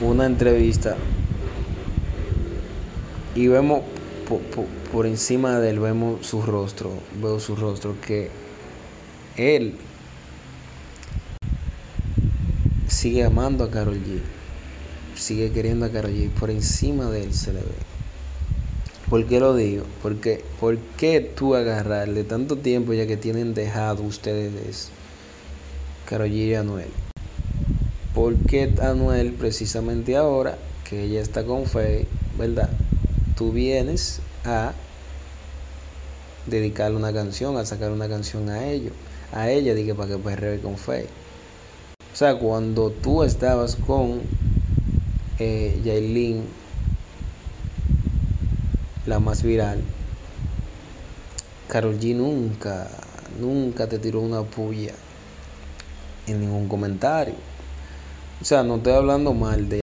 una entrevista y vemos por, encima de él, vemos su rostro, veo su rostro, que él sigue amando a Carol G, sigue queriendo a Carol G, por encima de él se le ve. ¿Por qué lo digo? Porque, ¿por qué tú agarrarle tanto tiempo ya que tienen dejado ustedes Carol G y Anuel? ¿Por qué Anuel precisamente ahora que ella está con fe, verdad? Tú vienes a dedicarle una canción, a sacar una canción a ellos, a ella, dije para que perree con fe. O sea, cuando tú estabas con eh, la más viral, Carol G nunca, nunca te tiró una puya en ningún comentario. O sea, no estoy hablando mal de